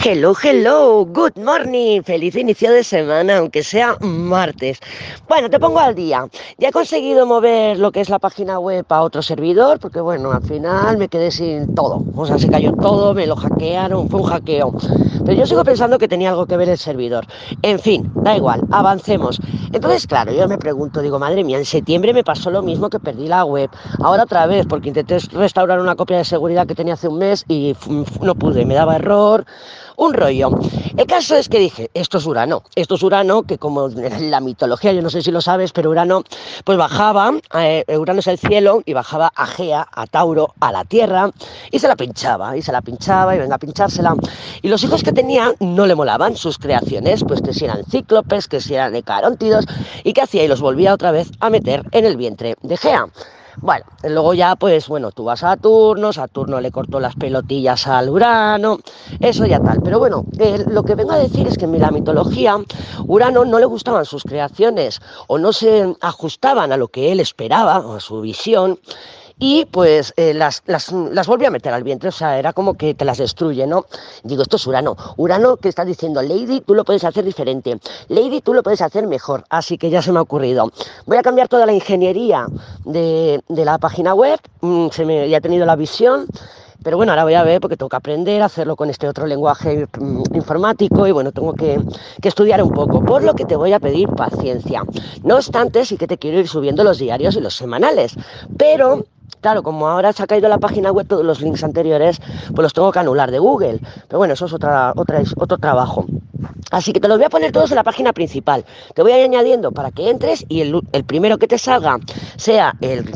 Hello, hello, good morning, feliz inicio de semana, aunque sea martes. Bueno, te pongo al día. Ya he conseguido mover lo que es la página web a otro servidor, porque bueno, al final me quedé sin todo. O sea, se cayó todo, me lo hackearon, fue un hackeo. Pero yo sigo pensando que tenía algo que ver el servidor. En fin, da igual, avancemos. Entonces, claro, yo me pregunto, digo, madre mía, en septiembre me pasó lo mismo que perdí la web. Ahora otra vez, porque intenté restaurar una copia de seguridad que tenía hace un mes y no pude, me daba error un rollo. El caso es que dije, esto es Urano, esto es Urano, que como en la mitología, yo no sé si lo sabes, pero Urano pues bajaba, eh, Urano es el cielo, y bajaba a Gea, a Tauro, a la Tierra, y se la pinchaba, y se la pinchaba, y venga a pinchársela. Y los hijos que tenía no le molaban sus creaciones, pues que si eran cíclopes, que si eran caróntidos, y que hacía, y los volvía otra vez a meter en el vientre de Gea. Bueno, luego ya, pues bueno, vas a Saturno, Saturno le cortó las pelotillas al Urano, eso ya tal. Pero bueno, lo que vengo a decir es que en la mitología, Urano no le gustaban sus creaciones o no se ajustaban a lo que él esperaba a su visión y pues eh, las, las, las volvió a meter al vientre, o sea, era como que te las destruye, ¿no? Digo, esto es Urano. Urano que está diciendo, Lady, tú lo puedes hacer diferente. Lady, tú lo puedes hacer mejor. Así que ya se me ha ocurrido. Voy a cambiar toda la ingeniería de, de la página web, mm, se me, ya tenido la visión. Pero bueno, ahora voy a ver porque tengo que aprender a hacerlo con este otro lenguaje mm, informático y bueno, tengo que, que, estudiar un poco, por lo que te voy a pedir paciencia. No obstante, sí que te quiero ir subiendo los diarios y los semanales, pero Claro, como ahora se ha caído la página web, todos los links anteriores, pues los tengo que anular de Google. Pero bueno, eso es otra, otra, otro trabajo. Así que te los voy a poner todos en la página principal. Te voy a ir añadiendo para que entres y el, primero que te salga sea el,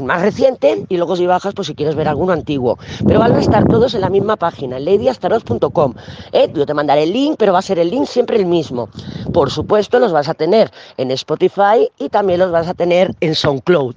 más reciente y luego si bajas, pues si quieres ver alguno antiguo. Pero van a estar todos en la misma página, ladyastarot.com. ¿Eh? Yo te mandaré el link, pero va a ser el link siempre el mismo. Por supuesto, los vas a tener en Spotify y también los vas a tener en SoundCloud.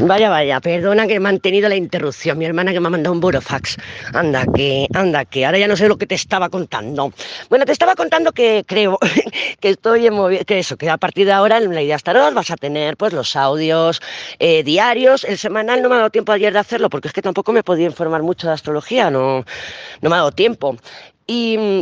Vaya, vaya, perdona que he mantenido la interrupción. Mi hermana que me ha mandado un burofax. Anda, que, anda, que ahora ya no sé lo que te estaba contando. Bueno, te estaba contando que creo que estoy en que eso, que a partir de ahora en la idea Starot vas a tener pues los audios eh, diarios. El semanal no me ha dado tiempo ayer de hacerlo porque es que tampoco me podía informar mucho de astrología, no, no me ha dado tiempo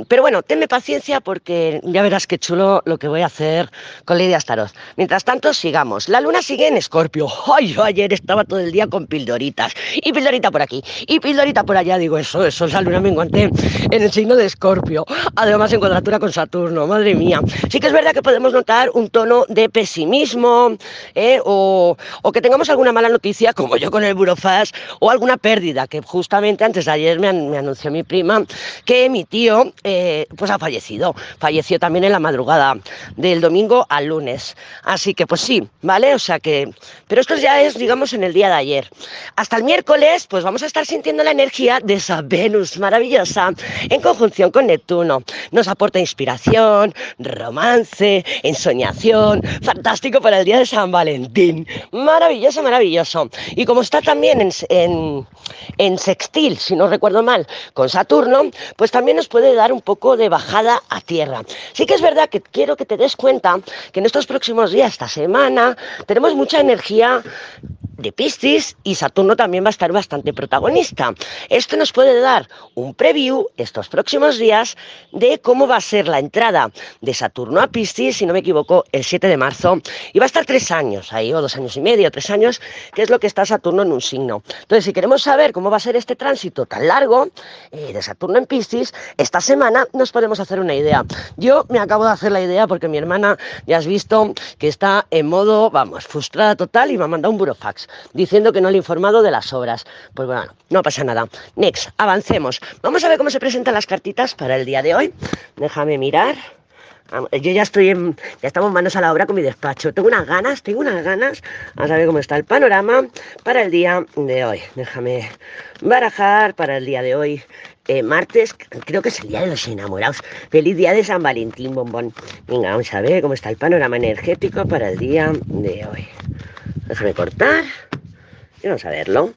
pero bueno, tenme paciencia porque ya verás qué chulo lo que voy a hacer con Lady Astaroth. Mientras tanto, sigamos. La luna sigue en Escorpio. Ay, yo ayer estaba todo el día con pildoritas. Y pildorita por aquí. Y pildorita por allá. Digo, eso, eso es la luna menguante en el signo de Escorpio. Además, en cuadratura con Saturno. Madre mía. Sí que es verdad que podemos notar un tono de pesimismo ¿eh? o, o, que tengamos alguna mala noticia, como yo con el Burofaz, o alguna pérdida, que justamente antes de ayer me, me anunció mi prima que mi eh, pues ha fallecido. Falleció también en la madrugada del domingo al lunes. Así que pues sí, ¿vale? O sea que... Pero esto ya es, digamos, en el día de ayer. Hasta el miércoles, pues vamos a estar sintiendo la energía de esa Venus maravillosa en conjunción con Neptuno. Nos aporta inspiración, romance, ensoñación. Fantástico para el día de San Valentín. Maravilloso, maravilloso. Y como está también en, en sextil, si no recuerdo mal, con Saturno, pues también nos puede dar un poco de bajada a tierra. Sí que es verdad que quiero que te des cuenta que en estos próximos días, esta semana, tenemos mucha energía de Piscis y Saturno también va a estar bastante protagonista. Esto nos puede dar un preview estos próximos días de cómo va a ser la entrada de Saturno a Piscis, si no me equivoco, el 7 de marzo. Y va a estar tres años ahí, o dos años y medio, tres años, que es lo que está Saturno en un signo. Entonces, si queremos saber cómo va a ser este tránsito tan largo eh, de Saturno en Piscis, esta semana nos podemos hacer una idea. Yo me acabo de hacer la idea porque mi hermana, ya has visto, que está en modo, vamos, frustrada total y me ha mandado un burofax diciendo que no le he informado de las obras. Pues bueno, no pasa nada. Next, avancemos. Vamos a ver cómo se presentan las cartitas para el día de hoy. Déjame mirar. Yo ya estoy en, ya estamos manos a la obra con mi despacho. Tengo unas ganas, tengo unas ganas. A ver cómo está el panorama para el día de hoy. Déjame barajar para el día de hoy. Eh, martes, creo que es el día de los enamorados. Feliz día de San Valentín, bombón. Venga, vamos a ver cómo está el panorama energético para el día de hoy. Déjame cortar y vamos a verlo.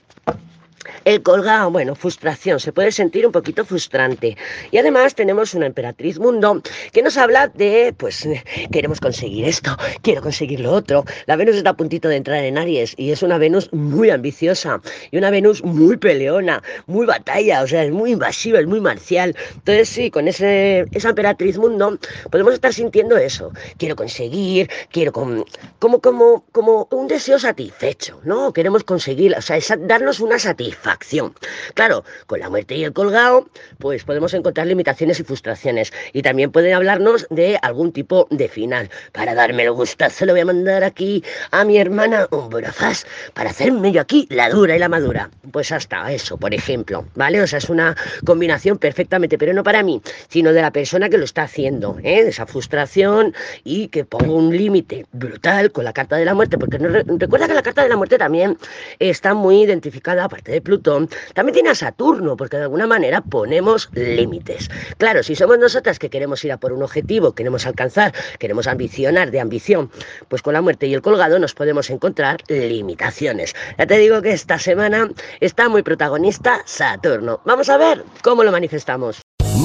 El colgado, bueno, frustración, se puede sentir un poquito frustrante. Y además tenemos una emperatriz mundo que nos habla de, pues, queremos conseguir esto, quiero conseguir lo otro. La Venus está a puntito de entrar en Aries y es una Venus muy ambiciosa y una Venus muy peleona, muy batalla, o sea, es muy invasiva, es muy marcial. Entonces, sí, con ese, esa emperatriz mundo podemos estar sintiendo eso. Quiero conseguir, quiero como, como, como, como un deseo satisfecho, ¿no? Queremos conseguir, o sea, darnos una satisfacción acción. Claro, con la muerte y el colgado, pues podemos encontrar limitaciones y frustraciones. Y también pueden hablarnos de algún tipo de final. Para darme el gustazo, le voy a mandar aquí a mi hermana un burafás para hacerme yo aquí la dura y la madura. Pues hasta eso, por ejemplo, ¿vale? O sea, es una combinación perfectamente, pero no para mí, sino de la persona que lo está haciendo, ¿eh? Esa frustración y que pongo un límite brutal con la carta de la muerte, porque recuerda que la carta de la muerte también está muy identificada, aparte de También tiene a Saturno, porque de alguna manera ponemos límites. Claro, si somos nosotras que queremos ir a por un objetivo, queremos alcanzar, queremos ambicionar de ambición, pues con la muerte y el colgado nos podemos encontrar limitaciones. Ya te digo que esta semana está muy protagonista Saturno. Vamos a ver cómo lo manifestamos.